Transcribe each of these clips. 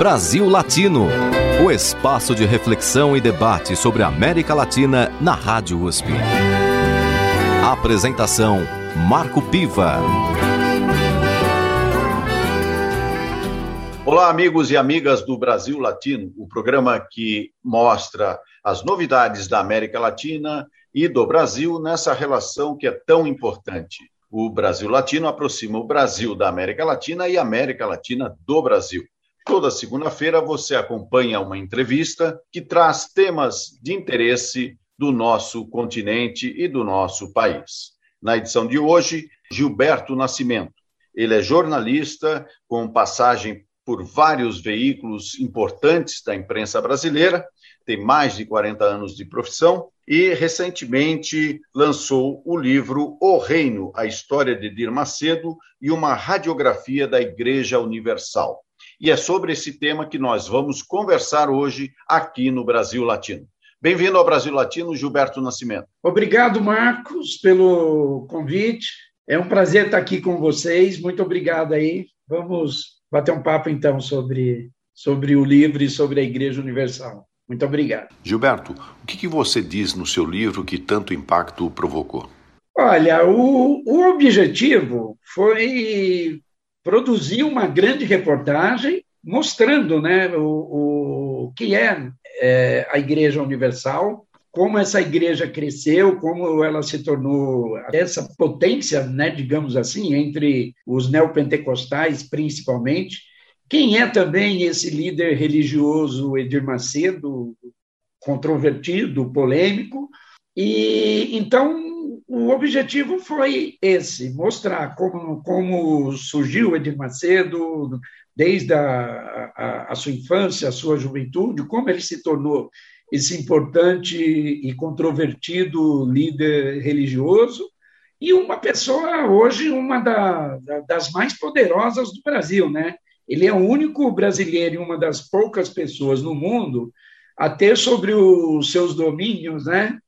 Brasil Latino, o espaço de reflexão e debate sobre a América Latina na Rádio USP. Apresentação Marco Piva. Olá, amigos e amigas do Brasil Latino, o programa que mostra as novidades da América Latina e do Brasil nessa relação que é tão importante. O Brasil Latino aproxima o Brasil da América Latina e a América Latina do Brasil. Toda segunda-feira você acompanha uma entrevista que traz temas de interesse do nosso continente e do nosso país. Na edição de hoje, Gilberto Nascimento. Ele é jornalista com passagem por vários veículos importantes da imprensa brasileira, tem mais de 40 anos de profissão e recentemente lançou o livro O Reino, a história de Dir Macedo e uma radiografia da Igreja Universal. E é sobre esse tema que nós vamos conversar hoje aqui no Brasil Latino. Bem-vindo ao Brasil Latino, Gilberto Nascimento. Obrigado, Marcos, pelo convite. É um prazer estar aqui com vocês. Muito obrigado aí. Vamos bater um papo então sobre, sobre o livro e sobre a Igreja Universal. Muito obrigado. Gilberto, o que, que você diz no seu livro que tanto impacto provocou? Olha, o, o objetivo foi produziu uma grande reportagem mostrando né, o, o que é, é a Igreja Universal, como essa igreja cresceu, como ela se tornou essa potência, né, digamos assim, entre os neopentecostais, principalmente. Quem é também esse líder religioso Edir Macedo, controvertido, polêmico. E então o objetivo foi esse, mostrar como, como surgiu Edir Macedo, desde a, a, a, sua infância, a sua juventude, como ele se tornou esse importante e controvertido líder religioso, e uma pessoa hoje, uma da, da, das mais poderosas do Brasil, né? Ele é o único brasileiro e uma das poucas pessoas no mundo a ter sobre os seus domínios, né,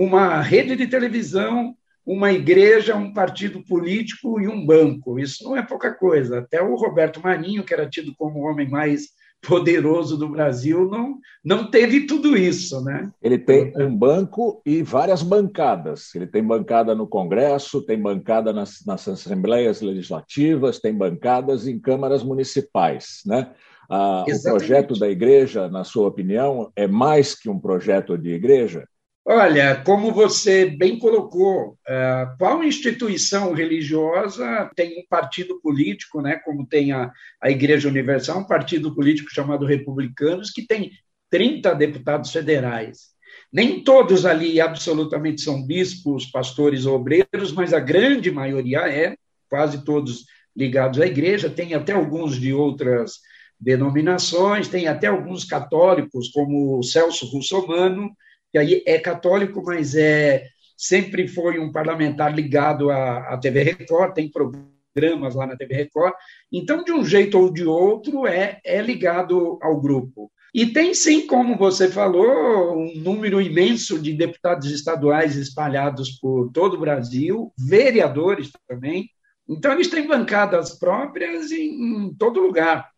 uma rede de televisão, uma igreja, um partido político e um banco. Isso não é pouca coisa. Até o Roberto Marinho, que era tido como o homem mais poderoso do Brasil, não, não teve tudo isso, né? Ele tem um banco e várias bancadas. Ele tem bancada no Congresso, tem bancada nas, nas assembleias legislativas, tem bancadas em câmaras municipais, né? Ah, o projeto da igreja, na sua opinião, é mais que um projeto de igreja? Olha, como você bem colocou, é, qual instituição religiosa tem um partido político, né, como tem a, a Igreja Universal, um partido político chamado Republicanos, que tem 30 deputados federais. Nem todos ali absolutamente são bispos, pastores ou obreiros, mas a grande maioria é, quase todos ligados à igreja, tem até alguns de outras denominações, tem até alguns católicos, como o Celso Russomano, que aí é católico, mas é sempre foi um parlamentar ligado à, à TV Record, tem programas lá na TV Record. Então, de um jeito ou de outro, é, é ligado ao grupo. E tem sim, como você falou, um número imenso de deputados estaduais espalhados por todo o Brasil, vereadores também. Então, eles têm bancadas próprias em, em todo lugar.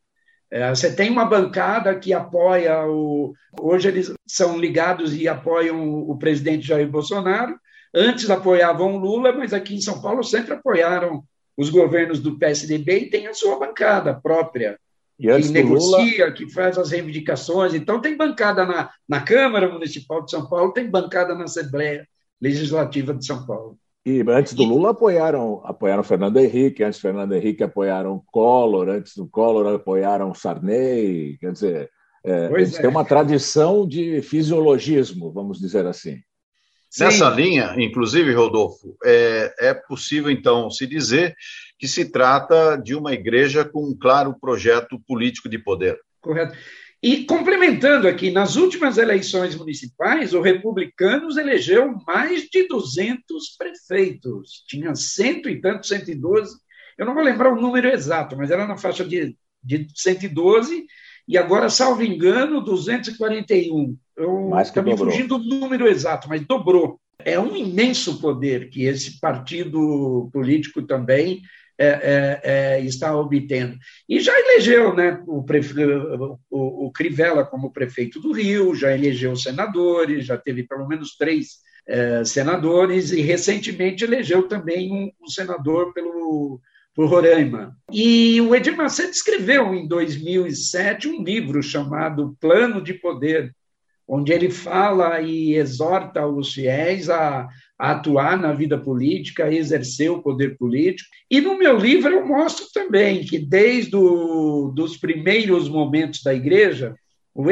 É, você tem uma bancada que apoia o. Hoje eles são ligados e apoiam o presidente Jair Bolsonaro. Antes apoiavam o Lula, mas aqui em São Paulo sempre apoiaram os governos do PSDB e tem a sua bancada própria, e que negocia, Lula... que faz as reivindicações. Então, tem bancada na, na Câmara Municipal de São Paulo, tem bancada na Assembleia Legislativa de São Paulo. E antes do Lula apoiaram, apoiaram Fernando Henrique, antes do Fernando Henrique apoiaram Collor, antes do Collor apoiaram Sarney, quer dizer, é, eles é. têm uma tradição de fisiologismo, vamos dizer assim. Nessa linha, inclusive, Rodolfo, é, é possível então se dizer que se trata de uma igreja com um claro projeto político de poder. Correto. E complementando aqui, nas últimas eleições municipais, o Republicanos elegeu mais de 200 prefeitos. Tinha cento e tanto, 112. Eu não vou lembrar o número exato, mas era na faixa de, de 112. E agora, salvo engano, 241. Eu estou me fugindo do número exato, mas dobrou. É um imenso poder que esse partido político também é, é, é, está obtendo. E já elegeu né, o, prefe... o, o, Crivella como prefeito do Rio, já elegeu senadores, já teve pelo menos três é, senadores, e recentemente elegeu também um, um senador pelo, por Roraima. E o Edir Macedo escreveu em 2007 um livro chamado Plano de Poder, onde ele fala e exorta os fiéis a, a, atuar na vida política, a exercer o poder político. E no meu livro eu mostro também que desde os primeiros momentos da igreja, o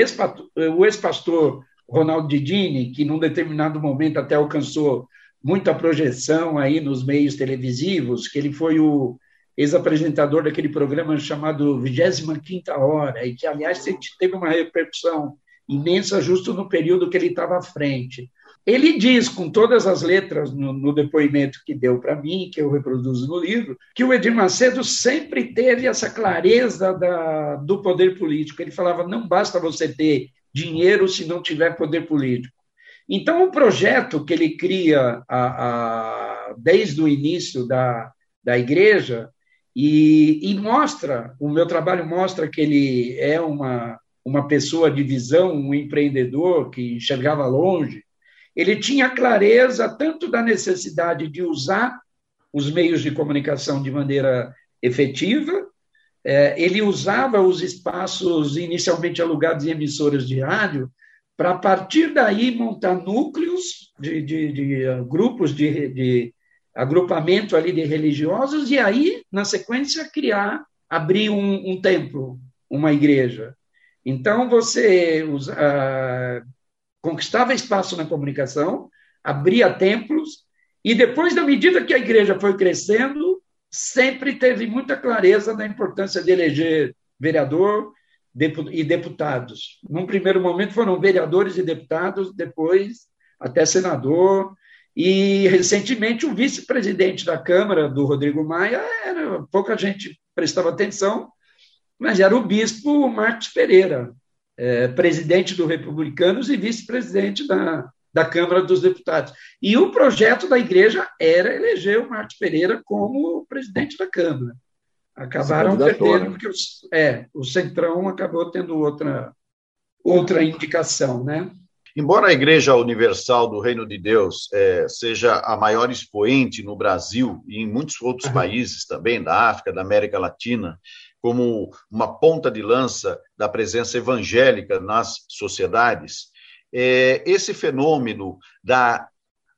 ex-pastor Ronaldo Didini, que num determinado momento até alcançou muita projeção aí nos meios televisivos, que ele foi o ex-apresentador daquele programa chamado 25ª Hora, e que, aliás, teve uma repercussão imensa justo no período que ele estava à frente. Ele diz, com todas as letras no, no depoimento que deu para mim, que eu reproduzo no livro, que o Edir Macedo sempre teve essa clareza da, do poder político. Ele falava: não basta você ter dinheiro se não tiver poder político. Então, o projeto que ele cria a, a, desde o início da, da igreja, e, e mostra, o meu trabalho mostra que ele é uma uma pessoa de visão, um empreendedor que enxergava longe, ele tinha clareza tanto da necessidade de usar os meios de comunicação de maneira efetiva, é, ele usava os espaços inicialmente alugados em emissoras de rádio para, a partir daí, montar núcleos de, de, de uh, grupos de, de agrupamento ali de religiosos e aí, na sequência, criar, abrir um, um templo, uma igreja. Então, você usa, uh, conquistava espaço na comunicação, abria templos, e depois, da medida que a igreja foi crescendo, sempre teve muita clareza da importância de eleger vereador e deputados. Num primeiro momento foram vereadores e deputados, depois até senador, e recentemente o vice-presidente da Câmara, do Rodrigo Maia, era, pouca gente prestava atenção, mas era o bispo Marcos Pereira, é, presidente do Republicanos e vice-presidente da, da Câmara dos Deputados. E o projeto da igreja era eleger o Marcos Pereira como presidente da Câmara. Acabaram perdendo, né? porque o, é, o Centrão acabou tendo outra, outra indicação, né? Embora a Igreja Universal do Reino de Deus é, seja a maior expoente no Brasil e em muitos outros países também, da África, da América Latina, como uma ponta de lança da presença evangélica nas sociedades, é, esse fenômeno da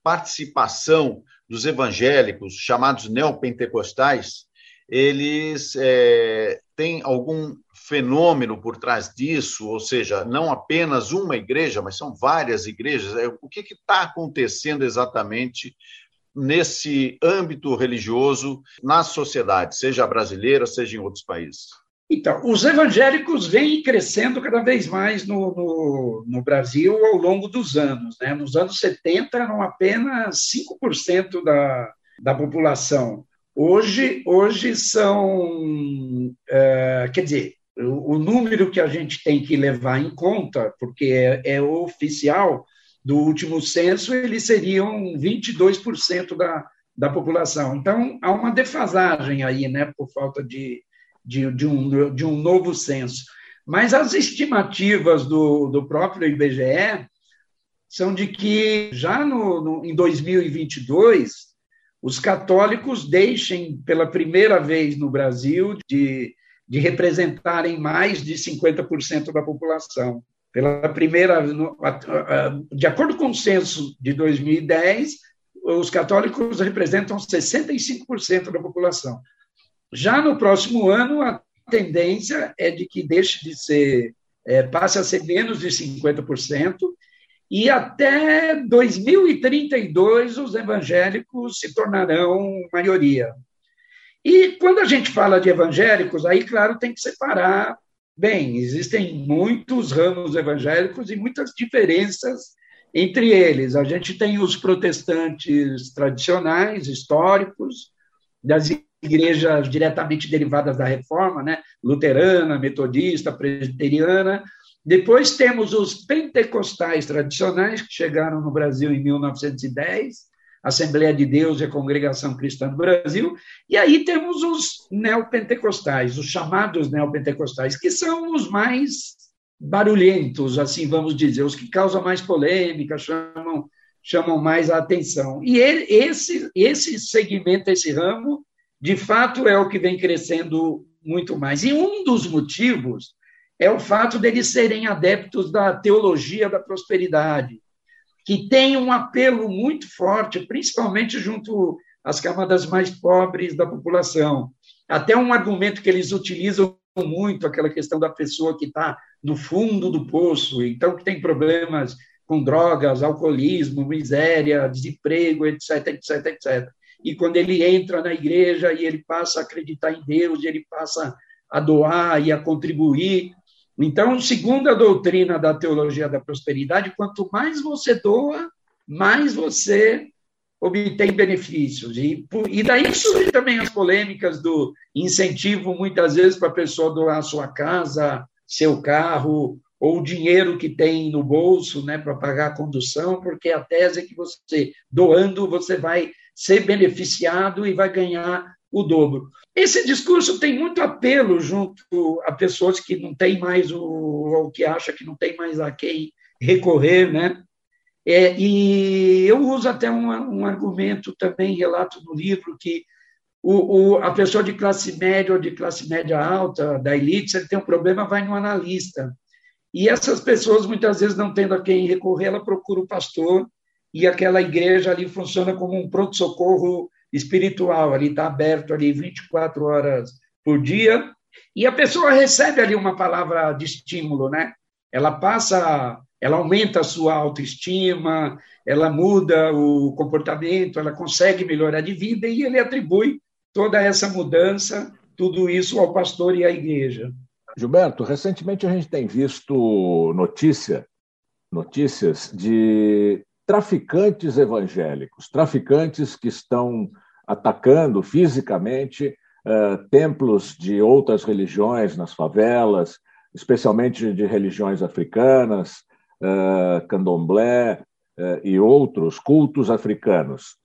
participação dos evangélicos, chamados neopentecostais, eles é, têm algum fenômeno por trás disso, ou seja, não apenas uma igreja, mas são várias igrejas. É, o que está acontecendo exatamente nesse âmbito religioso na sociedade, seja brasileira, seja em outros países? Então, os evangélicos vêm crescendo cada vez mais no, no, no, Brasil ao longo dos anos. Né? Nos anos 70 eram apenas 5% da, da população. Hoje, hoje são, é, quer dizer, o, o, número que a gente tem que levar em conta, porque é, é oficial, do último censo, eles seriam 22% da, da população. Então, há uma defasagem aí, né, por falta de, de, de, um, de um novo censo. Mas as estimativas do, do próprio IBGE são de que já no, no, em 2022 os católicos deixem pela primeira vez no Brasil de, de representarem mais de 50% da população. Pela primeira, de acordo com o censo de 2010, os católicos representam 65% da população. Já no próximo ano, a tendência é de que deixe de ser, é, passe a ser menos de 50%, e até 2032 os evangélicos se tornarão maioria. E quando a gente fala de evangélicos, aí, claro, tem que separar Bem, existem muitos ramos evangélicos e muitas diferenças entre eles. A gente tem os protestantes tradicionais, históricos, das igrejas diretamente derivadas da reforma, né? luterana, metodista, presbiteriana. Depois temos os pentecostais tradicionais, que chegaram no Brasil em 1910, Assembleia de Deus e a Congregação Cristã do Brasil. E aí temos os neopentecostais, os chamados neopentecostais, que são os mais barulhentos, assim vamos dizer, os que causam mais polêmica, chamam, chamam mais a atenção. E ele, esse, esse segmento, esse ramo, de fato é o que vem crescendo muito mais. E um dos motivos é o fato deles serem adeptos da teologia da prosperidade, que tem um apelo muito forte, principalmente junto às camadas mais pobres da população. Até um argumento que eles utilizam muito, aquela questão da pessoa que está no fundo do poço, então que tem problemas com drogas, alcoolismo, miséria, desemprego, etc, etc, etc. E quando ele entra na igreja e ele passa a acreditar em Deus, ele passa a doar e a contribuir. Então, segundo a doutrina da teologia da prosperidade, quanto mais você doa, mais você obtém benefícios. E, e daí surgem também as polêmicas do incentivo, muitas vezes, para a pessoa doar sua casa, seu carro, ou o dinheiro que tem no bolso né, para pagar a condução, porque a tese é que você, doando, você vai ser beneficiado e vai ganhar o dobro. Esse discurso tem muito apelo junto a pessoas que não têm mais o, ou que acham que não tem mais a quem recorrer, né? É, e eu uso até um, um, argumento também, relato no livro, que o, o, a pessoa de classe média ou de classe média alta, da elite, se ele tem um problema, vai no analista. E essas pessoas, muitas vezes, não tendo a quem recorrer, ela procura o pastor e aquela igreja ali funciona como um pronto-socorro espiritual, ali está aberto ali 24 horas por dia, e a pessoa recebe ali uma palavra de estímulo, né? Ela passa, ela aumenta a sua autoestima, ela muda o comportamento, ela consegue melhorar de vida e ele atribui toda essa mudança, tudo isso ao pastor e à igreja. Gilberto, recentemente a gente tem visto notícia, notícias de traficantes evangélicos, traficantes que estão atacando fisicamente uh, templos de outras religiões nas favelas, especialmente de religiões africanas, uh, candomblé uh, e outros cultos africanos.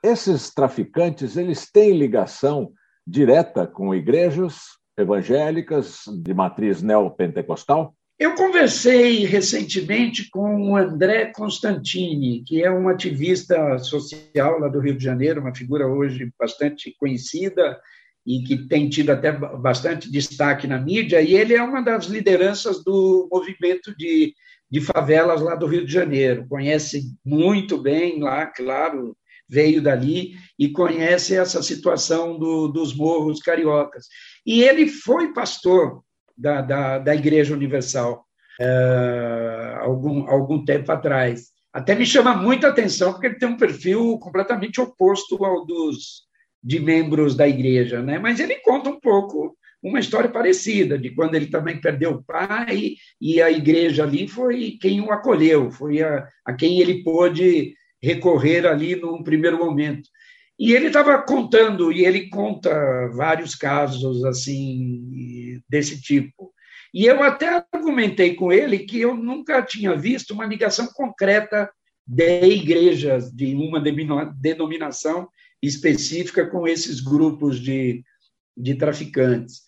esses traficantes eles têm ligação direta com igrejas evangélicas de matriz neopentecostal? Eu conversei recentemente com o André Constantini, que é um ativista social lá do Rio de Janeiro, uma figura hoje bastante conhecida e que tem tido até bastante destaque na mídia, e ele é uma das lideranças do movimento de, de favelas lá do Rio de Janeiro. Conhece muito bem lá, claro, veio dali e conhece essa situação do, dos morros cariocas. E ele foi pastor da, da, da Igreja Universal é, algum, algum tempo atrás. Até me chama muita atenção, porque ele tem um perfil completamente oposto ao dos de membros da igreja, né? Mas ele conta um pouco uma história parecida, de quando ele também perdeu o pai e a igreja ali foi quem o acolheu, foi a, a quem ele pôde recorrer ali num primeiro momento. E ele estava contando, e ele conta vários casos assim desse tipo. E eu até argumentei com ele que eu nunca tinha visto uma ligação concreta de igrejas de uma denominação específica com esses grupos de, de traficantes.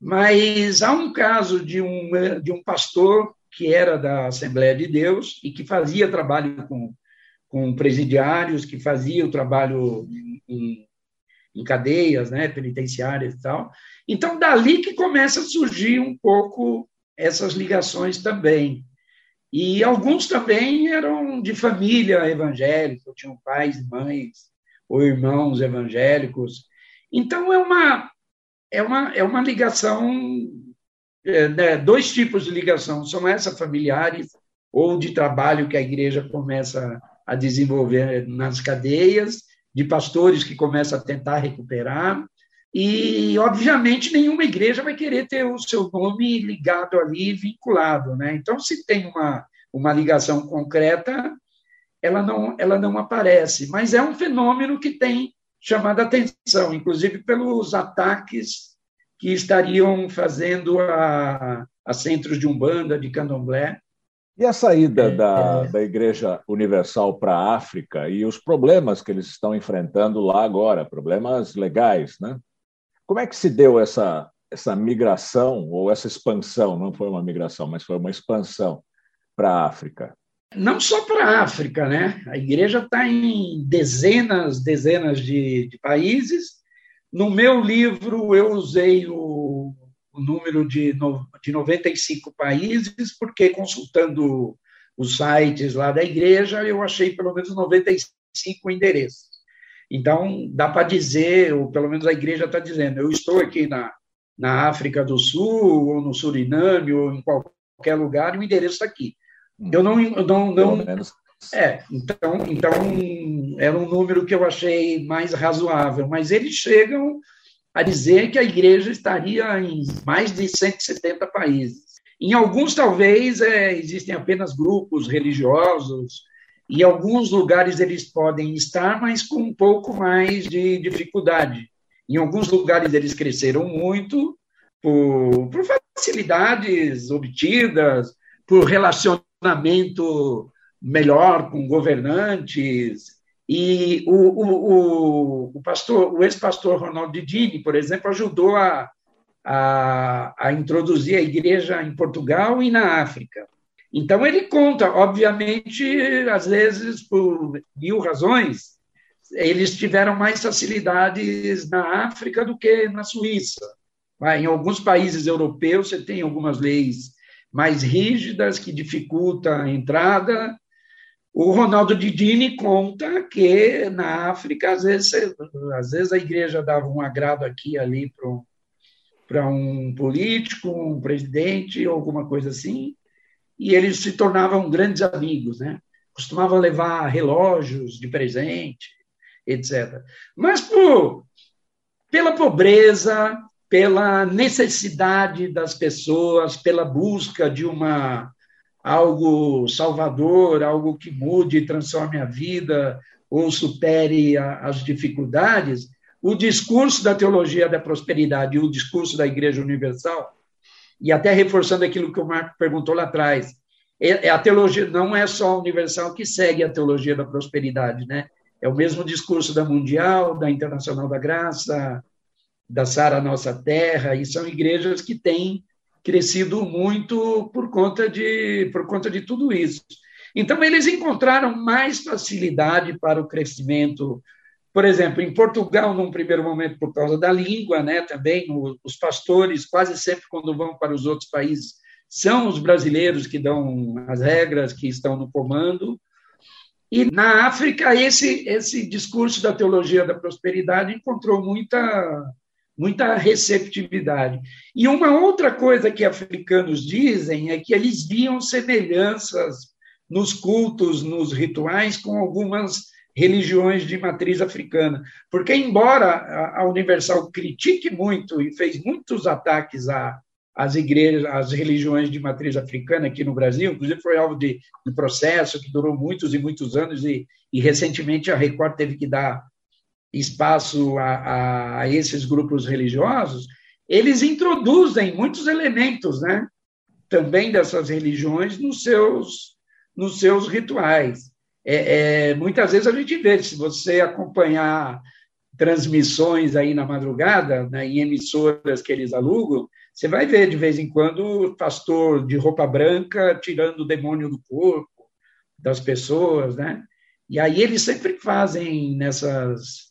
Mas há um caso de um, de um pastor que era da Assembleia de Deus e que fazia trabalho com com presidiários que faziam o trabalho em, em cadeias né, penitenciárias e tal. Então, dali que começa a surgir um pouco essas ligações também. E alguns também eram de família evangélica, tinham pais, mães ou irmãos evangélicos. Então, é uma, é uma, é uma ligação, é, né, dois tipos de ligação, são essas familiares ou de trabalho que a igreja começa a desenvolver nas cadeias, de pastores que começam a tentar recuperar. E, obviamente, nenhuma igreja vai querer ter o seu nome ligado ali, vinculado. Né? Então, se tem uma, uma ligação concreta, ela não, ela não aparece. Mas é um fenômeno que tem chamado a atenção, inclusive pelos ataques que estariam fazendo a, a centros de Umbanda, de Candomblé, E a saída é, da, é... da Igreja Universal para a África e os problemas que eles estão enfrentando lá agora, problemas legais, né? Como é que se deu essa, essa migração ou essa expansão? Não foi uma migração, mas foi uma expansão para a África. Não só para a África, né? A igreja está em dezenas, dezenas de, de, países. No meu livro, eu usei o, o número de, no, de 95 países, porque consultando os sites lá da igreja, eu achei pelo menos 95 endereços. Então, dá para dizer, ou pelo menos a igreja está dizendo, eu estou aqui na, na África do Sul, ou no Suriname, ou em qualquer lugar, e o endereço está aqui. Eu não, eu não, não é, então, então era um número que eu achei mais razoável, mas eles chegam a dizer que a igreja estaria em mais de 170 países. Em alguns, talvez, é, existem apenas grupos religiosos, em alguns lugares eles podem estar, mas com um pouco mais de dificuldade. Em alguns lugares eles cresceram muito por, por facilidades obtidas, por relacionamento melhor com governantes. E o, o, o, o pastor, o ex-pastor Ronaldo Dini, por exemplo, ajudou a, a, a introduzir a igreja em Portugal e na África. Então, ele conta, obviamente, às vezes, por mil razões, eles tiveram mais facilidades na África do que na Suíça. Em alguns países europeus, você tem algumas leis mais rígidas, que dificulta a entrada. O Ronaldo Didini conta que na África, às vezes, às vezes a igreja dava um agrado aqui e ali para um político, um presidente, alguma coisa assim, e eles se tornavam grandes amigos, né? Costumavam levar relógios de presente, etc. Mas por, pela pobreza, pela necessidade das pessoas, pela busca de uma algo salvador, algo que mude e transforme a vida ou supere a, as dificuldades, o discurso da teologia da prosperidade e o discurso da Igreja Universal, e até reforçando aquilo que o Marco perguntou lá atrás, é, é a teologia não é só a universal que segue a teologia da prosperidade, né? É o mesmo discurso da Mundial, da Internacional da Graça, da Sara Nossa Terra, e são igrejas que têm crescido muito por conta de, por conta de tudo isso. Então, eles encontraram mais facilidade para o crescimento. Por exemplo, em Portugal, num primeiro momento, por causa da língua, né, também os pastores, quase sempre, quando vão para os outros países, são os brasileiros que dão as regras, que estão no comando. E na África, esse, esse discurso da teologia da prosperidade encontrou muita muita receptividade. E uma outra coisa que africanos dizem é que eles viam semelhanças nos cultos, nos rituais, com algumas religiões de matriz africana. Porque, embora a Universal critique muito e fez muitos ataques às igrejas, às religiões de matriz africana aqui no Brasil, inclusive foi alvo de, de processo que durou muitos e muitos anos, e, e recentemente a Record teve que dar espaço a, a, esses grupos religiosos, eles introduzem muitos elementos, né, também dessas religiões nos seus nos seus rituais. É, é, muitas vezes a gente vê, se você acompanhar transmissões aí na madrugada, né, em emissoras que eles alugam, você vai ver de vez em quando o pastor de roupa branca tirando o demônio do corpo das pessoas, né? E aí eles sempre fazem nessas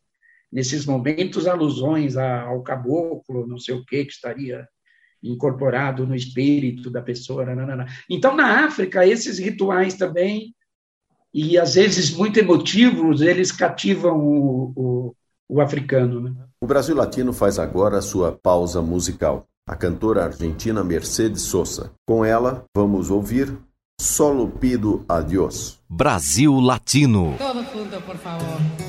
nesses momentos, alusões ao caboclo, não sei o que, que estaria incorporado no espírito da pessoa. Nanana. Então, na África, esses rituais também, e às vezes muito emotivos, eles cativam o, o, o africano. Né? O Brasil Latino faz agora a sua pausa musical. A cantora argentina Mercedes Sosa. Com ela, vamos ouvir Solo Pido Adiós. Brasil Latino. Todo junto, por favor.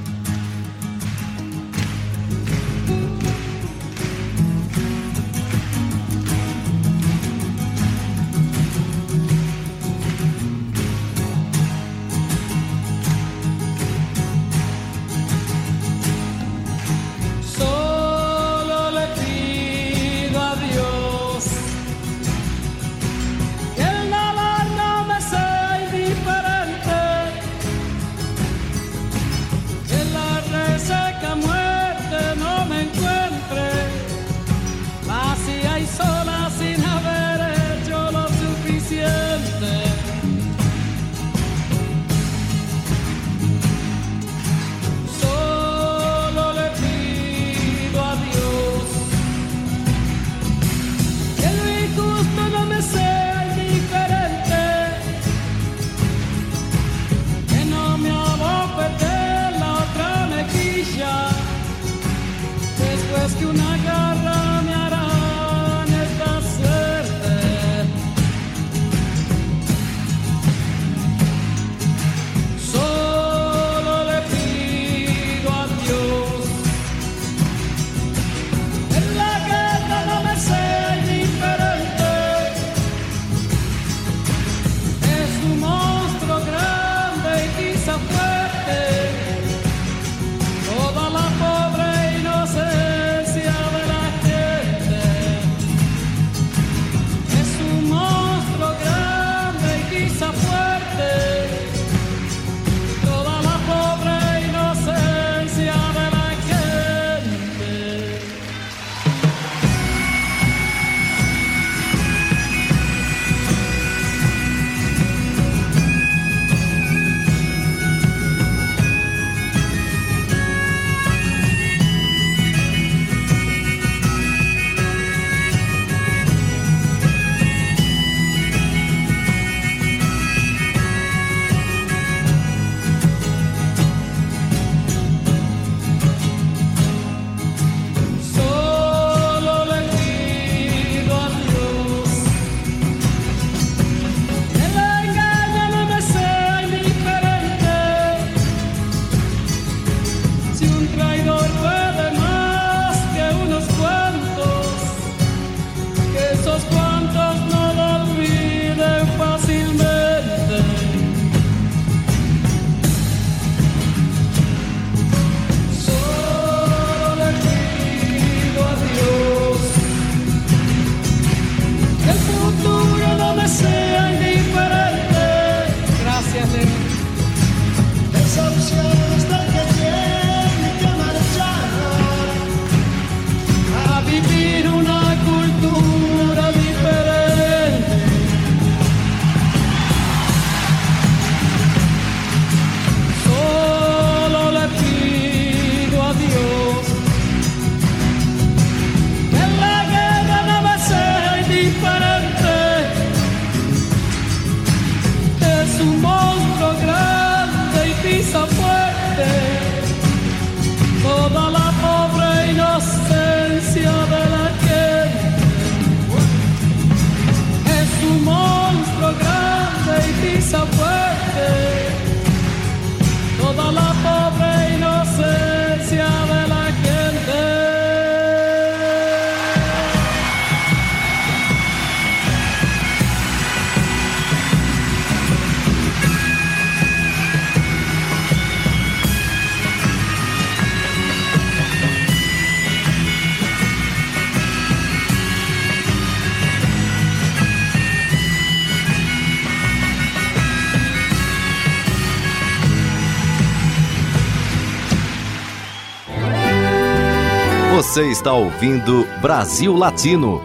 Está ouvindo Brasil Latino,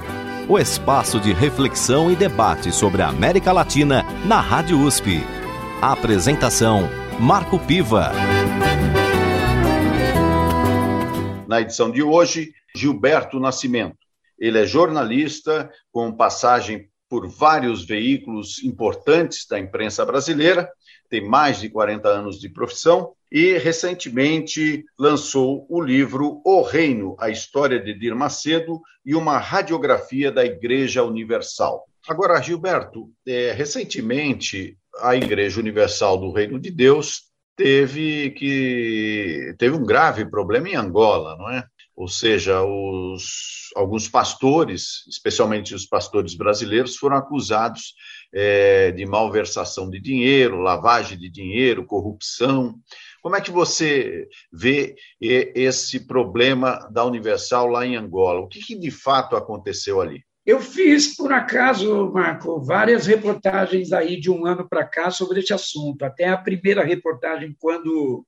o espaço de reflexão e debate sobre a América Latina na Rádio USP. A apresentação: Marco Piva. Na edição de hoje, Gilberto Nascimento. Ele é jornalista com passagem por vários veículos importantes da imprensa brasileira, tem mais de 40 anos de profissão e recentemente lançou o livro O Reino, a história de Dir Macedo e uma radiografia da Igreja Universal. Agora, Gilberto, é, recentemente a Igreja Universal do Reino de Deus teve que teve um grave problema em Angola, não é? Ou seja, os, alguns pastores, especialmente os pastores brasileiros, foram acusados é, de malversação de dinheiro, lavagem de dinheiro, corrupção. Como é que você vê esse problema da Universal lá em Angola? O que, que de fato aconteceu ali? Eu fiz, por acaso, Marco, várias reportagens aí de um ano para cá sobre esse assunto. Até a primeira reportagem, quando,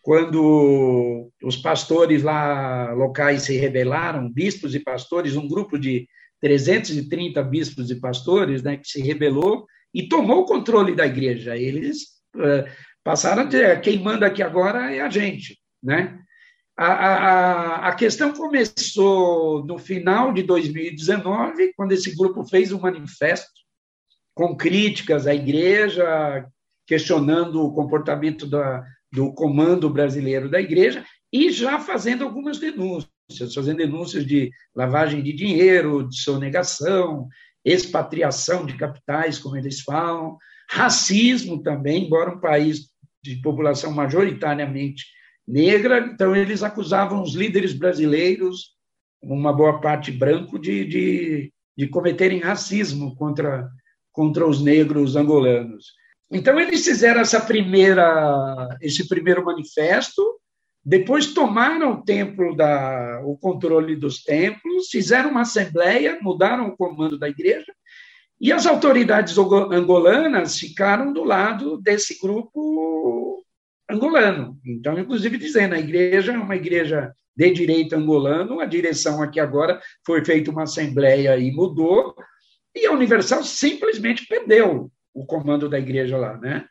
quando os pastores lá locais se rebelaram, bispos e pastores, um grupo de 330 bispos e pastores, né, que se rebelou e tomou o controle da igreja. Eles uh, passaram a dizer, quem manda aqui agora é a gente, né? A, a, a questão começou no final de 2019, quando esse grupo fez um manifesto com críticas à igreja, questionando o comportamento da, do comando brasileiro da igreja e já fazendo algumas denúncias. denúncias, fazendo denúncias de lavagem de dinheiro, de sonegação, expatriação de capitais, como eles falam, racismo também, embora um país de população majoritariamente negra, então eles acusavam os líderes brasileiros, uma boa parte branco, de, de, de cometerem racismo contra, contra os negros angolanos. Então eles fizeram essa primeira, esse primeiro manifesto, depois tomaram o templo da, o controle dos templos, fizeram uma assembleia, mudaram o comando da igreja e as autoridades angolanas ficaram do lado desse grupo angolano. Então, inclusive dizendo, a igreja é uma igreja de direito angolano, a direção aqui agora foi feita uma assembleia e mudou, e a Universal simplesmente perdeu o comando da igreja lá, né?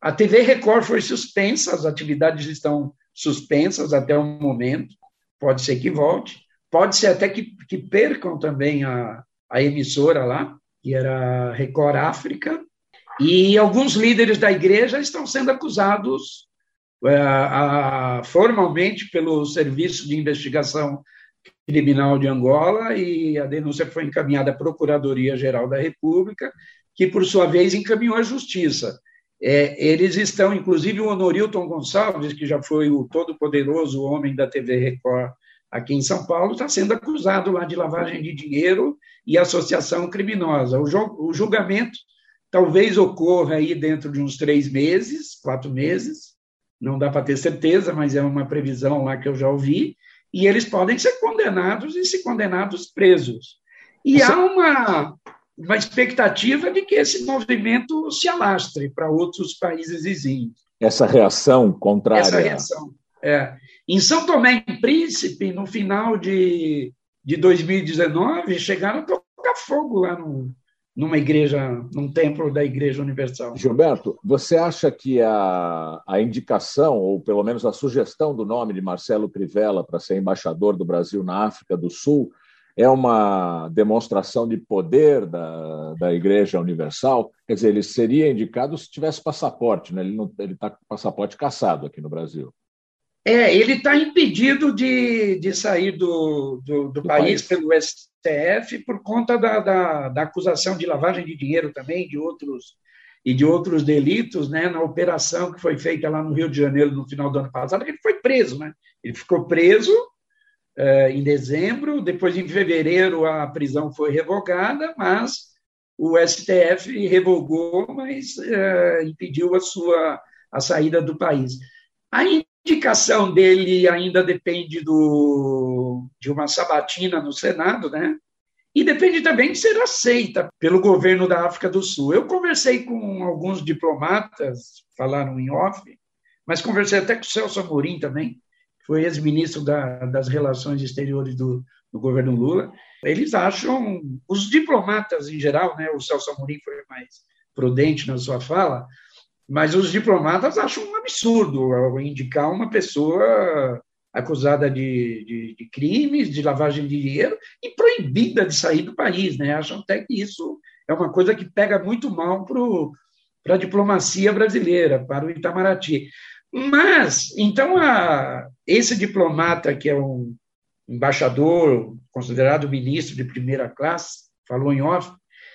A TV Record foi suspensa, as atividades estão suspensas até o momento, pode ser que volte, pode ser até que, que percam também a, a emissora lá, que era Record África, e alguns líderes da igreja estão sendo acusados é, a, formalmente pelo Serviço de Investigação Criminal de Angola, e a denúncia foi encaminhada à Procuradoria-Geral da República, que, por sua vez, encaminhou à Justiça. É, eles estão, inclusive, o Honorilton Gonçalves, que já foi o todo-poderoso homem da TV Record aqui em São Paulo, está sendo acusado lá de lavagem de dinheiro e associação criminosa. O, julgamento talvez ocorra aí dentro de uns três meses, quatro meses, não dá para ter certeza, mas é uma previsão lá que eu já ouvi, e eles podem ser condenados e se condenados presos. E Você... há uma, uma expectativa de que esse movimento se alastre para outros países vizinhos. Essa reação contrária. Essa reação, é. Em São Tomé e Príncipe, no final de, de 2019, chegaram a tocar fogo lá no, numa igreja, num templo da Igreja Universal. Gilberto, você acha que a, a indicação, ou pelo menos a sugestão do nome de Marcelo Crivella para ser embaixador do Brasil na África do Sul é uma demonstração de poder da, da Igreja Universal? Quer dizer, ele seria indicado se tivesse passaporte, né? ele está com passaporte caçado aqui no Brasil. É, ele está impedido de, de sair do, do, do, do país, país, pelo STF por conta da, da, da, acusação de lavagem de dinheiro também, de outros e de outros delitos, né, na operação que foi feita lá no Rio de Janeiro no final do ano passado, ele foi preso, né? Ele ficou preso é, em dezembro, depois em fevereiro a prisão foi revogada, mas o STF revogou, mas é, impediu a sua a saída do país. A indicação dele ainda depende do, de uma sabatina no Senado, né? E depende também de ser aceita pelo governo da África do Sul. Eu conversei com alguns diplomatas, falaram em off, mas conversei até com o Celso Amorim também, foi ex-ministro da, das Relações Exteriores do, do, governo Lula. Eles acham, os diplomatas em geral, né, o Celso Amorim foi mais prudente na sua fala, mas os diplomatas acham um absurdo indicar uma pessoa acusada de, de, de, crimes, de lavagem de dinheiro e proibida de sair do país. Né? Acham até que isso é uma coisa que pega muito mal para a diplomacia brasileira, para o Itamaraty. Mas, então, a, esse diplomata, que é um embaixador, considerado ministro de primeira classe, falou em off,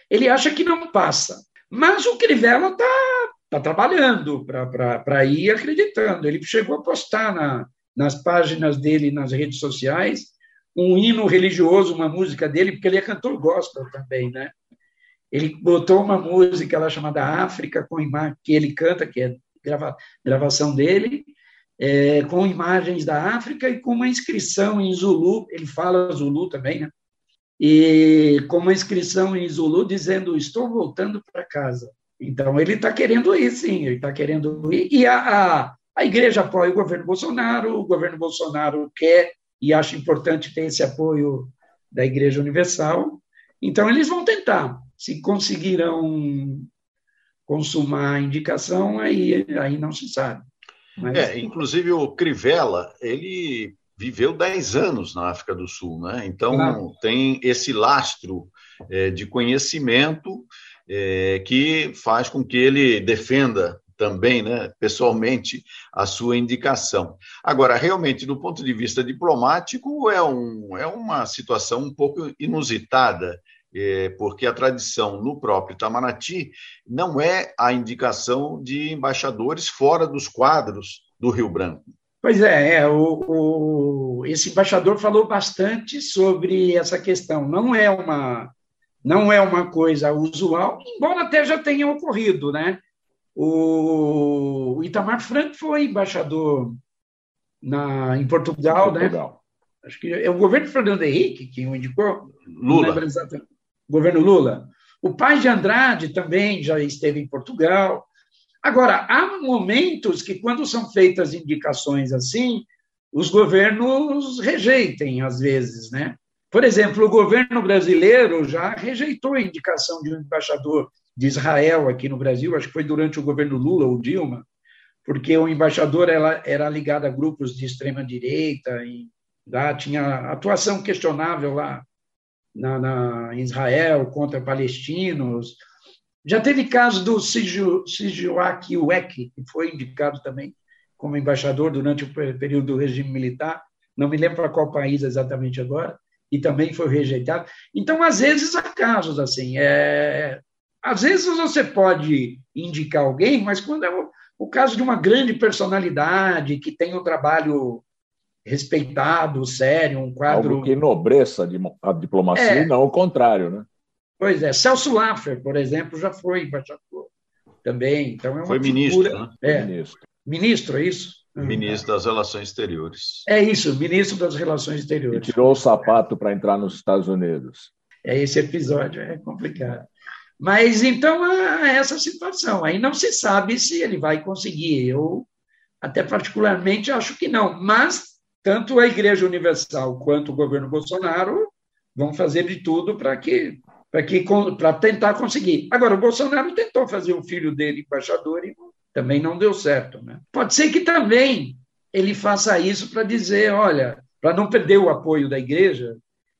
ele acha que não passa. Mas o Crivella está tá trabalhando para ir acreditando. Ele chegou a postar na, nas páginas dele, nas redes sociais, um hino religioso, uma música dele, porque ele é cantor gospel também, né? Ele botou uma música lá chamada África, com que ele canta, que é grava, gravação dele, é, com imagens da África e com uma inscrição em Zulu, ele fala Zulu também, né? E com uma inscrição em Zulu dizendo: Estou voltando para casa. Então, ele está querendo ir, sim, ele está querendo ir. E a, a, a igreja apoia o governo Bolsonaro, o governo Bolsonaro quer e acha importante ter esse apoio da Igreja Universal. Então, eles vão tentar. Se conseguirão consumar a indicação, aí, aí não se sabe. Mas... É, inclusive o Crivella, ele viveu 10 anos na África do Sul, né? Então claro. tem esse lastro é, de conhecimento é, que faz com que ele defenda também, né, pessoalmente, a sua indicação. Agora, realmente, do ponto de vista diplomático, é, um, é uma situação um pouco inusitada, é, porque a tradição no próprio Itamaraty não é a indicação de embaixadores fora dos quadros do Rio Branco. Pois é, é o, o, esse embaixador falou bastante sobre essa questão. Não é uma não é uma coisa usual, embora até já tenha ocorrido, né? O Itamar Franco foi embaixador na, em Portugal, né? Portugal. né? Acho que é o governo Fernando Henrique que o indicou. Lula. Governo Lula. O pai de Andrade também já esteve em Portugal. Agora, há momentos que, quando são feitas indicações assim, os governos rejeitem, às vezes, né? Por exemplo, o governo brasileiro já rejeitou a indicação de um embaixador de Israel aqui no Brasil, acho que foi durante o governo Lula ou Dilma, porque o embaixador era, era ligado a grupos de extrema-direita e tinha atuação questionável lá na, na, Israel contra palestinos. Já teve caso do Sijuak Uek, que foi indicado também como embaixador durante o período do regime militar, não me lembro para qual país exatamente agora, e também foi rejeitado. Então, às vezes, há casos assim. É, às vezes você pode indicar alguém, mas quando é o, o caso de uma grande personalidade que tem um trabalho respeitado, sério, um quadro. Algo que enobreça a diplomacia é. e não o contrário, né? Pois é. Celso Laffer, por exemplo, já foi embaixador também. Então é uma foi figura... ministro, né? É. Ministro. Ministro, é isso? Ministro das Relações Exteriores. É isso, ministro das Relações Exteriores. E tirou o sapato para entrar nos Estados Unidos. É esse episódio, é complicado. Mas então há essa situação. Aí não se sabe se ele vai conseguir. Eu, até particularmente, acho que não. Mas tanto a Igreja Universal quanto o governo Bolsonaro vão fazer de tudo para que para que para tentar conseguir. Agora o Bolsonaro tentou fazer o filho dele embaixador e também não deu certo, né? Pode ser que também ele faça isso para dizer, olha, para não perder o apoio da igreja,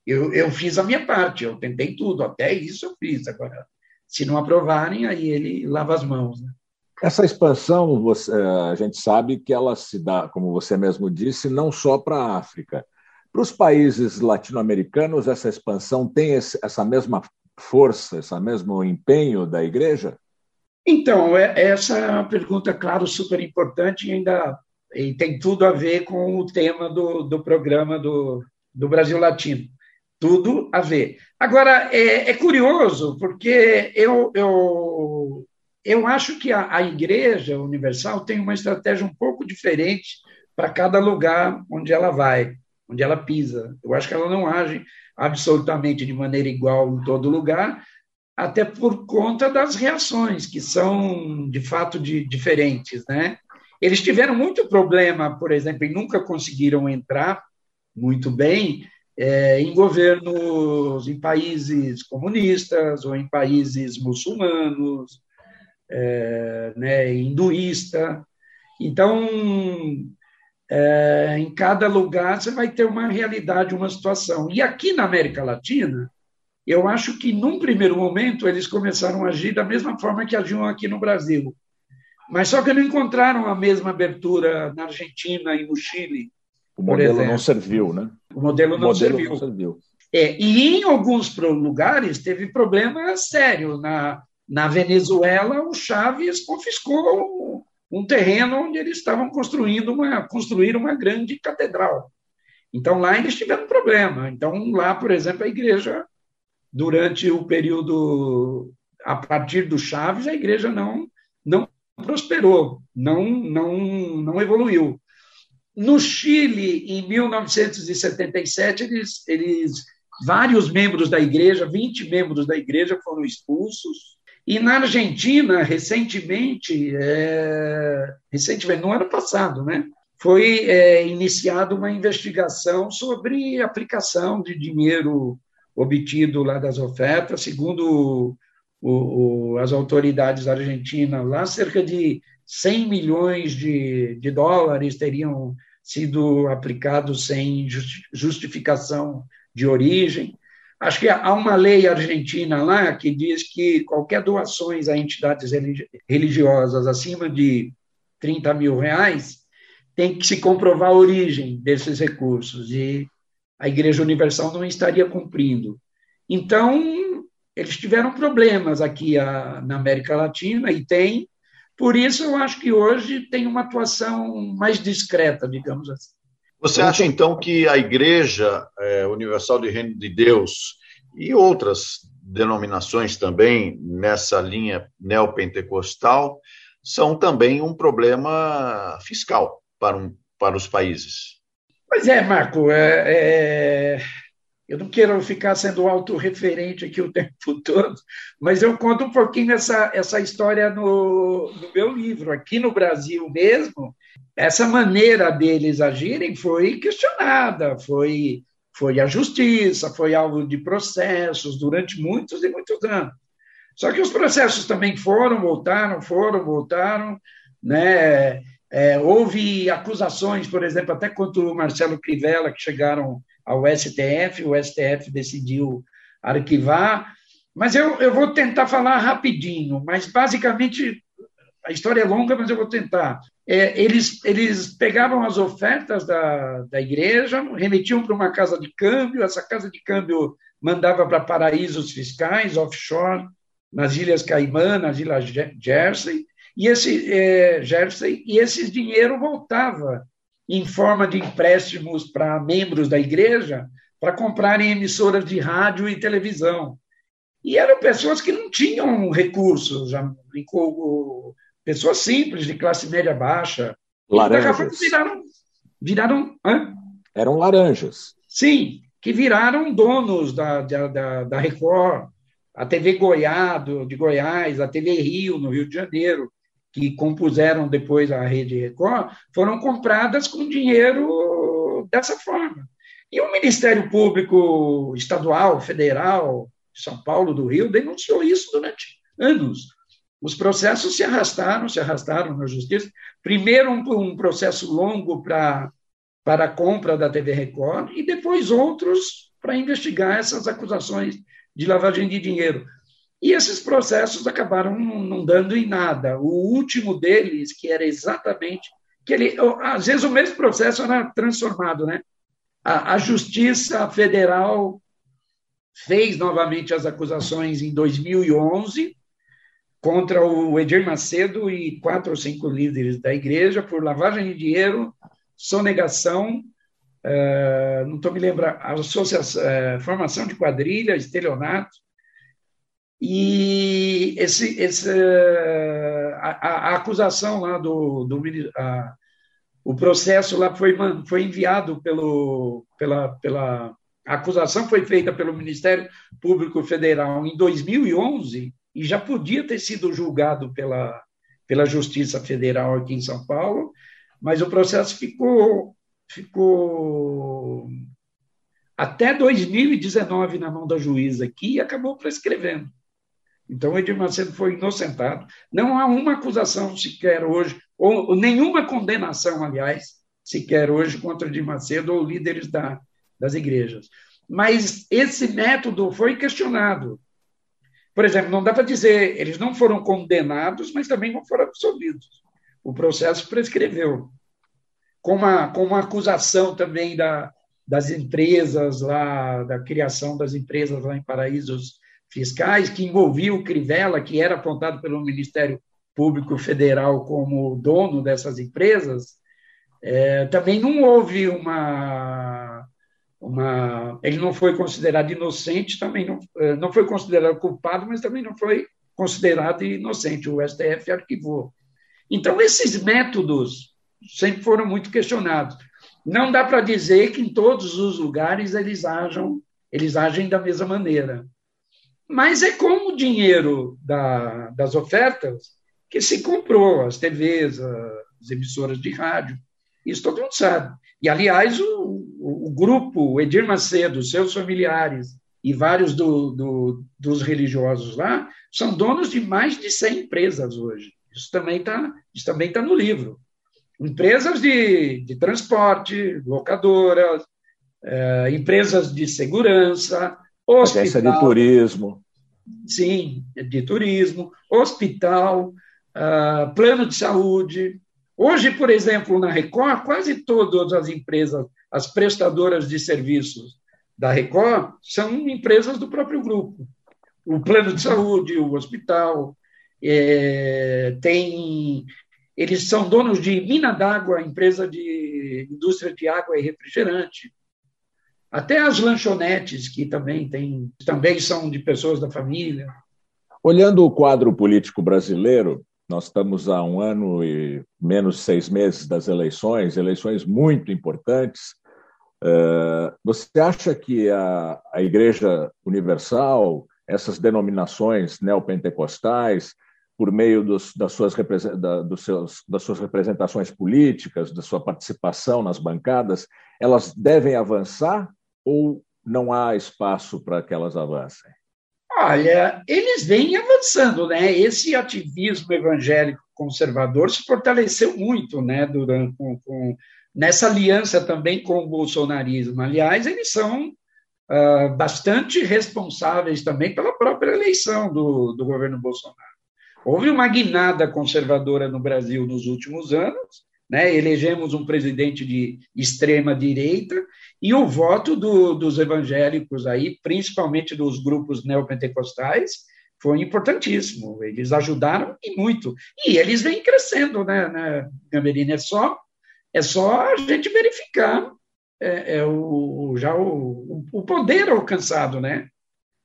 eu, eu fiz a minha parte, eu tentei tudo, até isso eu fiz. Agora, se não aprovarem, aí ele lava as mãos. Né? Essa expansão, você, eh, a gente sabe que ela se dá, como você mesmo disse, não só para a África. Para os países latino-americanos, essa expansão tem esse, essa mesma força, esse mesmo empenho da igreja? Então, é, essa é uma pergunta, claro, super importante e ainda e tem tudo a ver com o tema do, do programa do, do Brasil Latino tudo a ver. Agora, é, é curioso, porque eu, eu, eu acho que a, a Igreja Universal tem uma estratégia um pouco diferente para cada lugar onde ela vai, onde ela pisa. Eu acho que ela não age absolutamente de maneira igual em todo lugar, até por conta das reações, que são, de fato, de, diferentes. Né? Eles tiveram muito problema, por exemplo, e nunca conseguiram entrar muito bem é, em governos, em países comunistas ou em países muçulmanos, é, né, hinduísta. Então, é, em cada lugar você vai ter uma realidade, uma situação. E aqui na América Latina, eu acho que num primeiro momento eles começaram a agir da mesma forma que agiam aqui no Brasil. Mas só que não encontraram a mesma abertura na Argentina e no Chile, o modelo não serviu, né? O modelo não, o modelo serviu. não serviu. É, e em alguns lugares teve problema sério. Na, na Venezuela, o Chaves confiscou um, um terreno onde eles estavam construindo uma, construir uma grande catedral. Então, lá eles tiveram problema. Então, lá, por exemplo, a igreja, durante o período, a partir do Chaves, a igreja não, não prosperou, não, não, não evoluiu. No Chile, em 1977, eles, eles, vários membros da igreja, 20 membros da igreja foram expulsos. E na Argentina, recentemente, é, recentemente, no ano passado, né, foi é, iniciada uma investigação sobre aplicação de dinheiro obtido lá das ofertas, segundo o, o, as autoridades argentinas, lá cerca de 100 milhões de, de dólares teriam sido aplicados sem justificação de origem. Acho que há uma lei argentina lá que diz que qualquer doações a entidades religiosas acima de 30 mil reais tem que se comprovar a origem desses recursos e a Igreja Universal não estaria cumprindo. Então, eles tiveram problemas aqui a, na América Latina e tem, por isso eu acho que hoje tem uma atuação mais discreta, digamos assim. Você acha então que a Igreja é, Universal do Reino de Deus e outras denominações também nessa linha neopentecostal são também um problema fiscal para, um, para os países? Pois é, Marco. É, é, eu não quero ficar sendo autorreferente aqui o tempo todo, mas eu conto um pouquinho essa, essa história no, no meu livro. Aqui no Brasil mesmo, essa maneira deles agirem foi questionada, foi, foi a justiça, foi alvo de processos durante muitos e muitos anos. Só que os processos também foram, voltaram, foram, voltaram, né? É, houve acusações, por exemplo, até contra o Marcelo Crivella, que chegaram ao STF, o STF decidiu arquivar, mas eu, eu vou tentar falar rapidinho, mas basicamente a história é longa, mas eu vou tentar. É, eles, eles pegavam as ofertas da, da igreja, remetiam para uma casa de câmbio, essa casa de câmbio mandava para paraísos fiscais, offshore, nas Ilhas Caimã, nas Ilhas Jersey, e esse é, Jersey, e esse dinheiro voltava em forma de empréstimos para membros da igreja para comprarem emissoras de rádio e televisão. E eram pessoas que não tinham recursos, pessoas simples, de classe média baixa. Laranjas. viraram. viraram hã? Eram laranjas. Sim, que viraram donos da, da, da Record, a TV Goiás, de Goiás, a TV Rio, no Rio de Janeiro, que compuseram depois a Rede Record, foram compradas com dinheiro dessa forma. E o Ministério Público Estadual, Federal, de São Paulo, do Rio, denunciou isso durante anos. Os processos se arrastaram, se arrastaram na justiça. Primeiro, um, um processo longo para para a compra da TV Record e depois outros para investigar essas acusações de lavagem de dinheiro. E esses processos acabaram não dando em nada. O último deles, que era exatamente que ele, às vezes o mesmo processo era transformado, né? A, a Justiça Federal fez novamente as acusações em 2011 contra o Edir Macedo e quatro ou cinco líderes da igreja por lavagem de dinheiro, sonegação, uh, não estou me lembrando, associação, uh, formação de quadrilha, estelionato, e esse, esse, a, a acusação lá do, do a, o processo lá foi, foi enviado pelo, pela, pela a acusação foi feita pelo Ministério Público Federal em 2011 e já podia ter sido julgado pela, pela Justiça Federal aqui em São Paulo, mas o processo ficou, ficou até 2019 na mão da juíza aqui e acabou prescrevendo. Então, Edir Macedo foi inocentado. Não há uma acusação sequer hoje, ou nenhuma condenação, aliás, sequer hoje contra Edir Macedo ou líderes da, das igrejas. Mas esse método foi questionado. Por exemplo, não dá para dizer, eles não foram condenados, mas também não foram absolvidos. O processo prescreveu. Com uma, com uma acusação também da, das empresas lá, da criação das empresas lá em paraísos fiscais, que envolvia o Crivella, que era apontado pelo Ministério Público Federal como dono dessas empresas, é, também não houve uma uma, ele não foi considerado inocente, também não, eh, não foi considerado culpado, mas também não foi considerado inocente. O STF arquivou. Então, esses métodos sempre foram muito questionados. Não dá para dizer que em todos os lugares eles ajam, eles agem da mesma maneira. Mas é com o dinheiro da, das ofertas que se comprou as TVs, as emissoras de rádio. Isso todo mundo sabe. E, aliás, o, o, grupo, Edir Macedo, seus familiares e vários do, do, dos religiosos lá, são donos de mais de 100 empresas hoje. Isso também está tá no livro. Empresas de, de transporte, locadoras, é, empresas de segurança, Hospital, Agência de turismo. Sim, de turismo, hospital, uh, plano de saúde. Hoje, por exemplo, na Record, quase todas as empresas, as prestadoras de serviços da Record, são empresas do próprio grupo. O plano de saúde, o hospital, é, tem eles são donos de mina d'água, empresa de indústria de água e refrigerante. Até as lanchonetes, que também, tem, também são de pessoas da família. Olhando o quadro político brasileiro, nós estamos há um ano e menos seis meses das eleições, eleições muito importantes. Eh, você acha que a, a Igreja Universal, essas denominações neopentecostais, por meio dos, das, suas, da, dos seus, das suas representações políticas, da sua participação nas bancadas, elas devem avançar ou não há espaço para que elas avancem? Olha, eles vêm avançando, né? Esse ativismo evangélico conservador se fortaleceu muito, né? Durante, com, com, nessa aliança também com o bolsonarismo. Aliás, eles são uh, bastante responsáveis também pela própria eleição do, do governo Bolsonaro. Houve uma guinada conservadora no Brasil nos últimos anos, né? elegemos um presidente de extrema direita e o voto do, dos evangélicos aí, principalmente dos grupos neopentecostais, foi importantíssimo. Eles ajudaram e muito. E eles vêm crescendo, né, né Gamerina? É só, é só a gente verificar é, é o, já o, o poder alcançado, né?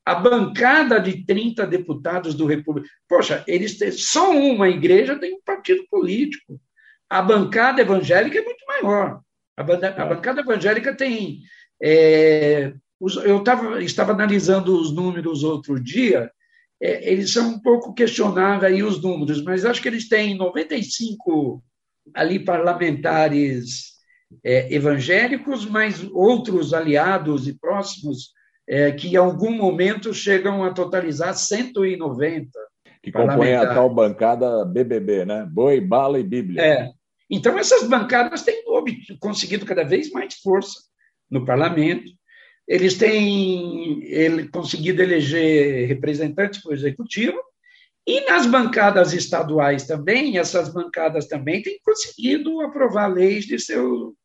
a bancada de 30 deputados do República. Poxa, eles têm, só uma igreja tem um partido político. A bancada evangélica é muito maior. A, a bancada evangélica tem. É, eu tava, estava analisando os números outro dia, é, eles são um pouco questionáveis aí os números, mas acho que eles têm 95 ali parlamentares é, evangélicos, mas outros aliados e próximos é, que em algum momento chegam a totalizar 190. Que compõem a tal bancada BBB, né? Boi, bala e Bíblia. É. Então, essas bancadas têm conseguido cada vez mais força no parlamento. Eles têm ele, conseguido eleger representantes para o executivo. E nas bancadas estaduais também, essas bancadas também têm conseguido aprovar leis de seu,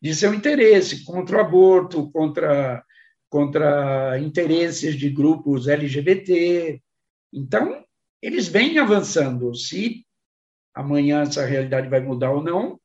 de seu interesse, contra o aborto, contra contra interesses de grupos LGBT. Então, eles vêm avançando. Se amanhã essa realidade vai mudar ou não,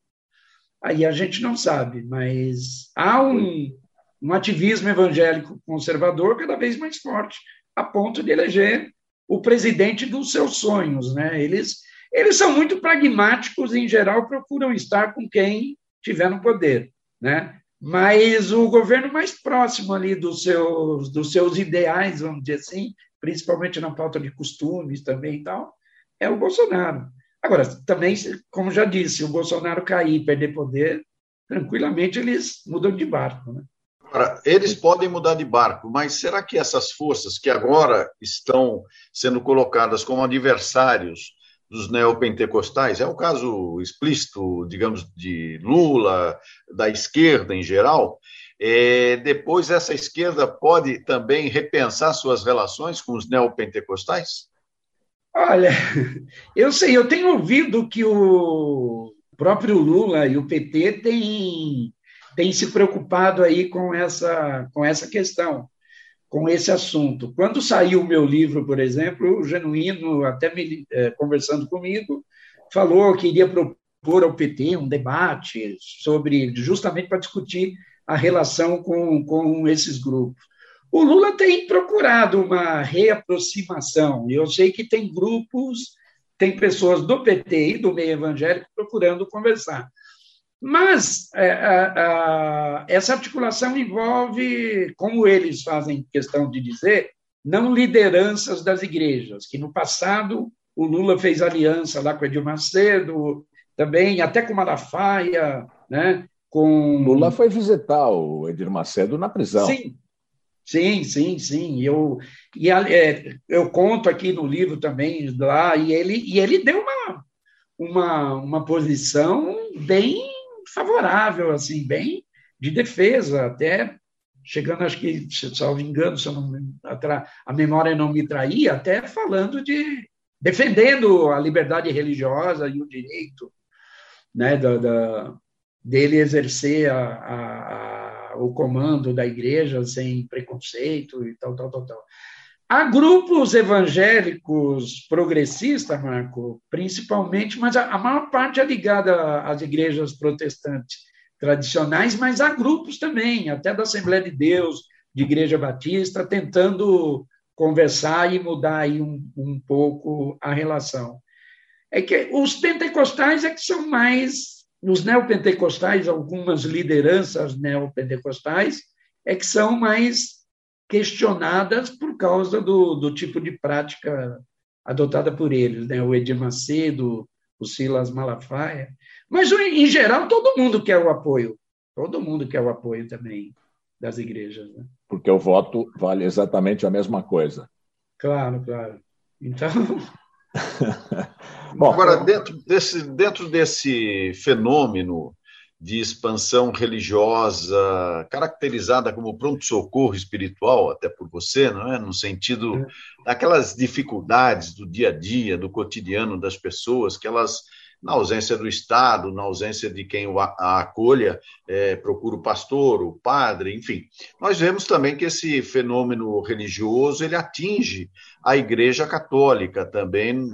aí a gente não sabe, mas há um, um ativismo evangélico conservador cada vez mais forte, a ponto de eleger o presidente dos seus sonhos. Né? Eles, eles são muito pragmáticos em geral, procuram estar com quem tiver no poder. Né? mas o governo mais próximo ali dos seus, dos seus ideais, vamos dizer assim, principalmente na pauta de costumes também e tal, é o Bolsonaro. Agora, também, como já disse, se o Bolsonaro cair e perder poder, tranquilamente eles mudam de barco. Né? Agora, eles podem mudar de barco, mas será que essas forças que agora estão sendo colocadas como adversários dos neopentecostais, é o caso explícito, digamos, de Lula, da esquerda em geral. É, depois, essa esquerda pode também repensar suas relações com os neopentecostais? Olha, eu sei, eu tenho ouvido que o próprio Lula e o PT têm, têm se preocupado aí com essa, com essa questão com esse assunto. Quando saiu o meu livro, por exemplo, o Genuíno, até me, é, conversando comigo, falou que iria propor ao PT um debate sobre, justamente para discutir a relação com, com esses grupos. O Lula tem procurado uma reaproximação, e eu sei que tem grupos, tem pessoas do PT e do meio evangélico procurando conversar. Mas é, a, a, essa articulação envolve, como eles fazem questão de dizer, não lideranças das igrejas, que no passado o Lula fez aliança lá com Edir Macedo, também até com Malafaia, né? Com Lula foi visitar o Edir Macedo na prisão. Sim, sim, sim, sim. Eu e é, eu conto aqui no livro também lá e ele e ele deu uma uma, uma posição bem favorável, assim, bem de defesa, até chegando, acho que, se salvo engano, se não, a memória não me traía, até falando de defendendo a liberdade religiosa e o direito né, da, da dele exercer a, a, o comando da igreja sem preconceito e tal, tal, tal, tal. Há grupos evangélicos progressistas, Marco, principalmente, mas a, a maior parte é ligada às igrejas protestantes tradicionais, mas há grupos também, até da Assembleia de Deus, de Igreja Batista, tentando conversar e mudar aí um, um pouco a relação. É que os pentecostais é que são mais, os neopentecostais, algumas lideranças neopentecostais, é que são mais questionadas por causa do, do tipo de prática adotada por eles, né? o Edir Macedo, o Silas Malafaia. Mas, em geral, todo mundo quer o apoio. Todo mundo quer o apoio também das igrejas. Né? Porque o voto vale exatamente a mesma coisa. Claro, claro. Então. Bom, Agora, dentro desse, dentro desse fenômeno de expansão religiosa, caracterizada como pronto-socorro espiritual, até por você, não é? no sentido é. daquelas dificuldades do dia a dia, do cotidiano das pessoas, que elas, na ausência do Estado, na ausência de quem a acolha, é, procura o pastor, o padre, enfim. Nós vemos também que esse fenômeno religioso ele atinge a Igreja Católica também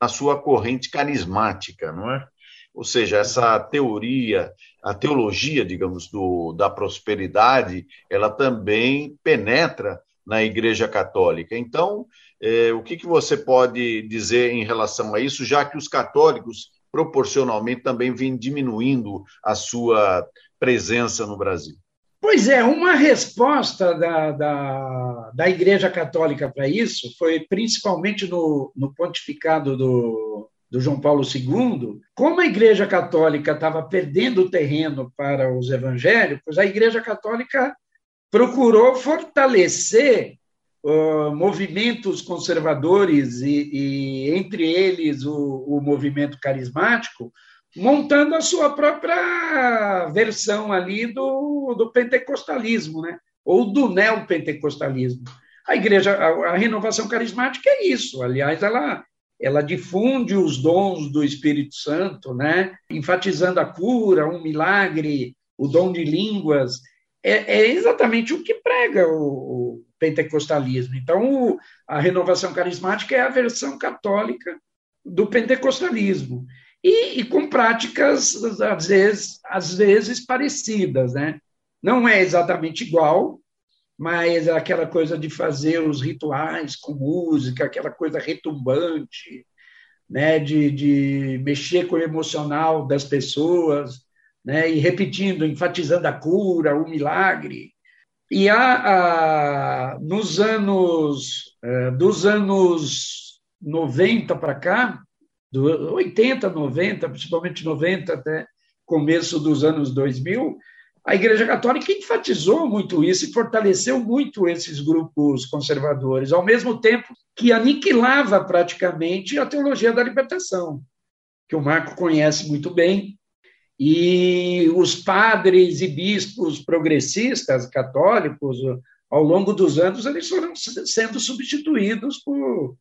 na sua corrente carismática, não é? Ou seja, essa teoria, a teologia, digamos, do, da prosperidade, ela também penetra na Igreja Católica. Então, é, o que, que você pode dizer em relação a isso, já que os católicos, proporcionalmente, também vêm diminuindo a sua presença no Brasil? Pois é, uma resposta da, da, da Igreja Católica para isso foi principalmente no, no pontificado do, do João Paulo II, como a Igreja Católica estava perdendo terreno para os evangélicos, a Igreja Católica procurou fortalecer movimentos conservadores e, e, entre eles o, o movimento carismático, montando a sua própria versão ali do, do pentecostalismo, né? ou do neopentecostalismo. A igreja, a, a renovação carismática é isso. Aliás, ela ela difunde os dons do Espírito Santo, né? enfatizando a cura, um milagre, o dom de línguas. É, é exatamente o que prega o pentecostalismo. Então, o, a renovação carismática é a versão católica do pentecostalismo. E, e, com práticas, às vezes, às vezes parecidas. Né? Não é exatamente igual, mas aquela coisa de fazer os rituais com música, aquela coisa retumbante, né, de, de mexer com o emocional das pessoas, né, e repetindo, enfatizando a cura, o milagre. E há, há nos anos, é, dos anos 90 para cá, do 80, 90, principalmente 90 até começo dos anos 2000, a Igreja Católica enfatizou muito isso e fortaleceu muito esses grupos conservadores, ao mesmo tempo que aniquilava praticamente a teologia da libertação, que o Marco conhece muito bem, e os padres e bispos progressistas católicos, ao longo dos anos, eles foram sendo substituídos por,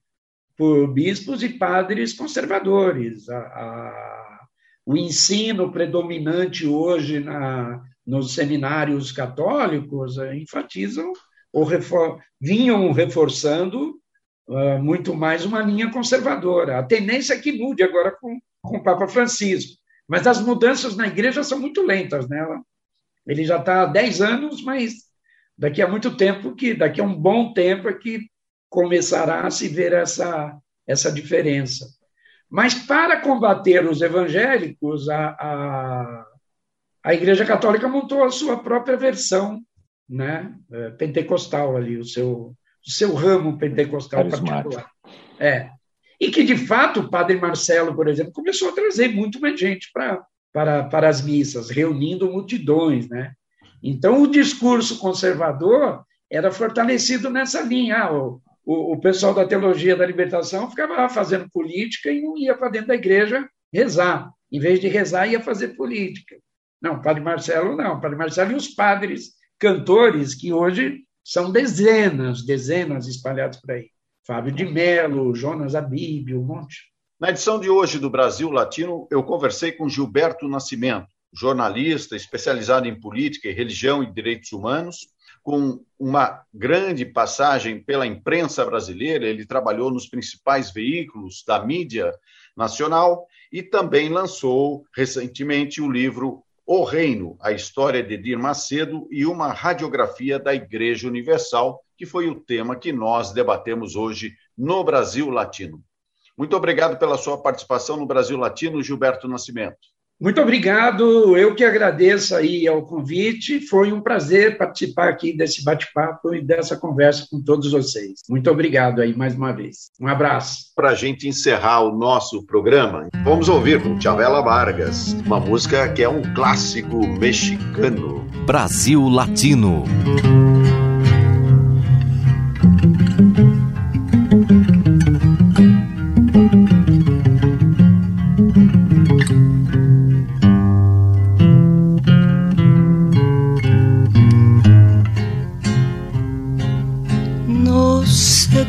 por bispos e padres conservadores. A, a, o ensino predominante hoje na, nos seminários católicos eh, enfatizam ou refor vinham reforçando uh, muito mais uma linha conservadora. A tendência é que mude agora com, com o Papa Francisco, mas as mudanças na igreja são muito lentas, né? Ele já está há 10 anos, mas daqui a muito tempo, que daqui a um bom tempo é que começará a se ver essa, essa diferença. Mas para combater os evangélicos, a, a a Igreja Católica montou a sua própria versão né, é, pentecostal ali, o seu, o seu ramo pentecostal particular. É. E que, de fato, o padre Marcelo, por exemplo, começou a trazer muito mais gente para, para, para as missas, reunindo multidões. Né? Então, o discurso conservador era fortalecido nessa linha. Ah, o, o, o pessoal da teologia da libertação ficava lá fazendo política e não ia para dentro da igreja rezar. Em vez de rezar, ia fazer política. Não, o padre Marcelo não. O padre Marcelo e os padres cantores que hoje são dezenas, dezenas espalhados por aí. Fábio de Mello, Jonas Abib, um monte. Na edição de hoje do Brasil Latino, eu conversei com Gilberto Nascimento, jornalista especializado em política religião e direitos humanos, com uma grande passagem pela imprensa brasileira. Ele trabalhou nos principais veículos da mídia nacional e também lançou recentemente o livro O Reino, a história de Edir Macedo e uma radiografia da Igreja Universal, que foi o tema que nós debatemos hoje no Brasil Latino. Muito obrigado pela sua participação no Brasil Latino, Gilberto Nascimento. Muito obrigado, eu que agradeço aí ao convite. Foi um prazer participar aqui desse bate-papo e dessa conversa com todos vocês. Muito obrigado aí mais uma vez. Um abraço. Para a gente encerrar o nosso programa, vamos ouvir com Chavela Vargas, uma música que é um clássico mexicano. Brasil Latino.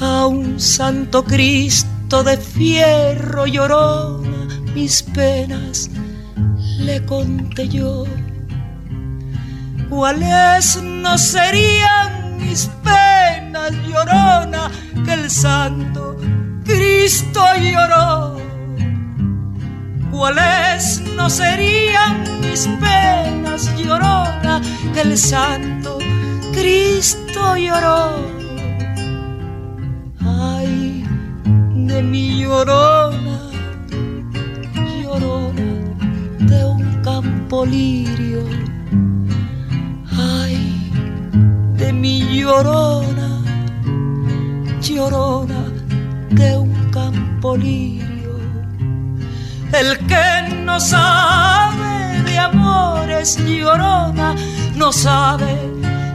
A un santo Cristo de fierro llorona, mis penas le conté yo. ¿Cuáles no serían mis penas llorona que el santo Cristo lloró? cuáles no serían mis penas llorona que el santo Cristo lloró. Ay, de mi llorona, llorona de un campo lirio. Ay, de mi llorona, llorona de un campo lirio el que no sabe de amores llorona, no sabe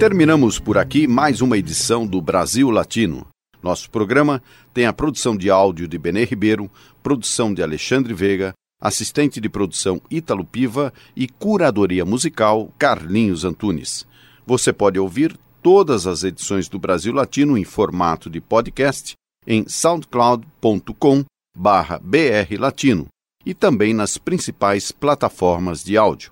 Terminamos por aqui mais uma edição do Brasil Latino. Nosso programa tem a produção de áudio de Benê Ribeiro, produção de Alexandre Veiga, assistente de produção Ítalo Piva e curadoria musical Carlinhos Antunes. Você pode ouvir todas as edições do Brasil Latino em formato de podcast em soundcloud.com brlatino e também nas principais plataformas de áudio.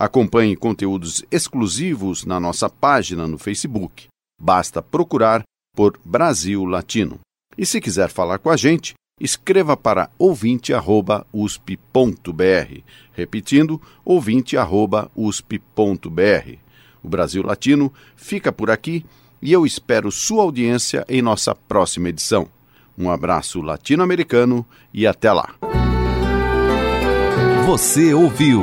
Acompanhe conteúdos exclusivos na nossa página no Facebook. Basta procurar por Brasil Latino. E se quiser falar com a gente, escreva para ouvinte@usp.br, repetindo ouvinte@usp.br. O Brasil Latino fica por aqui e eu espero sua audiência em nossa próxima edição. Um abraço latino-americano e até lá. Você ouviu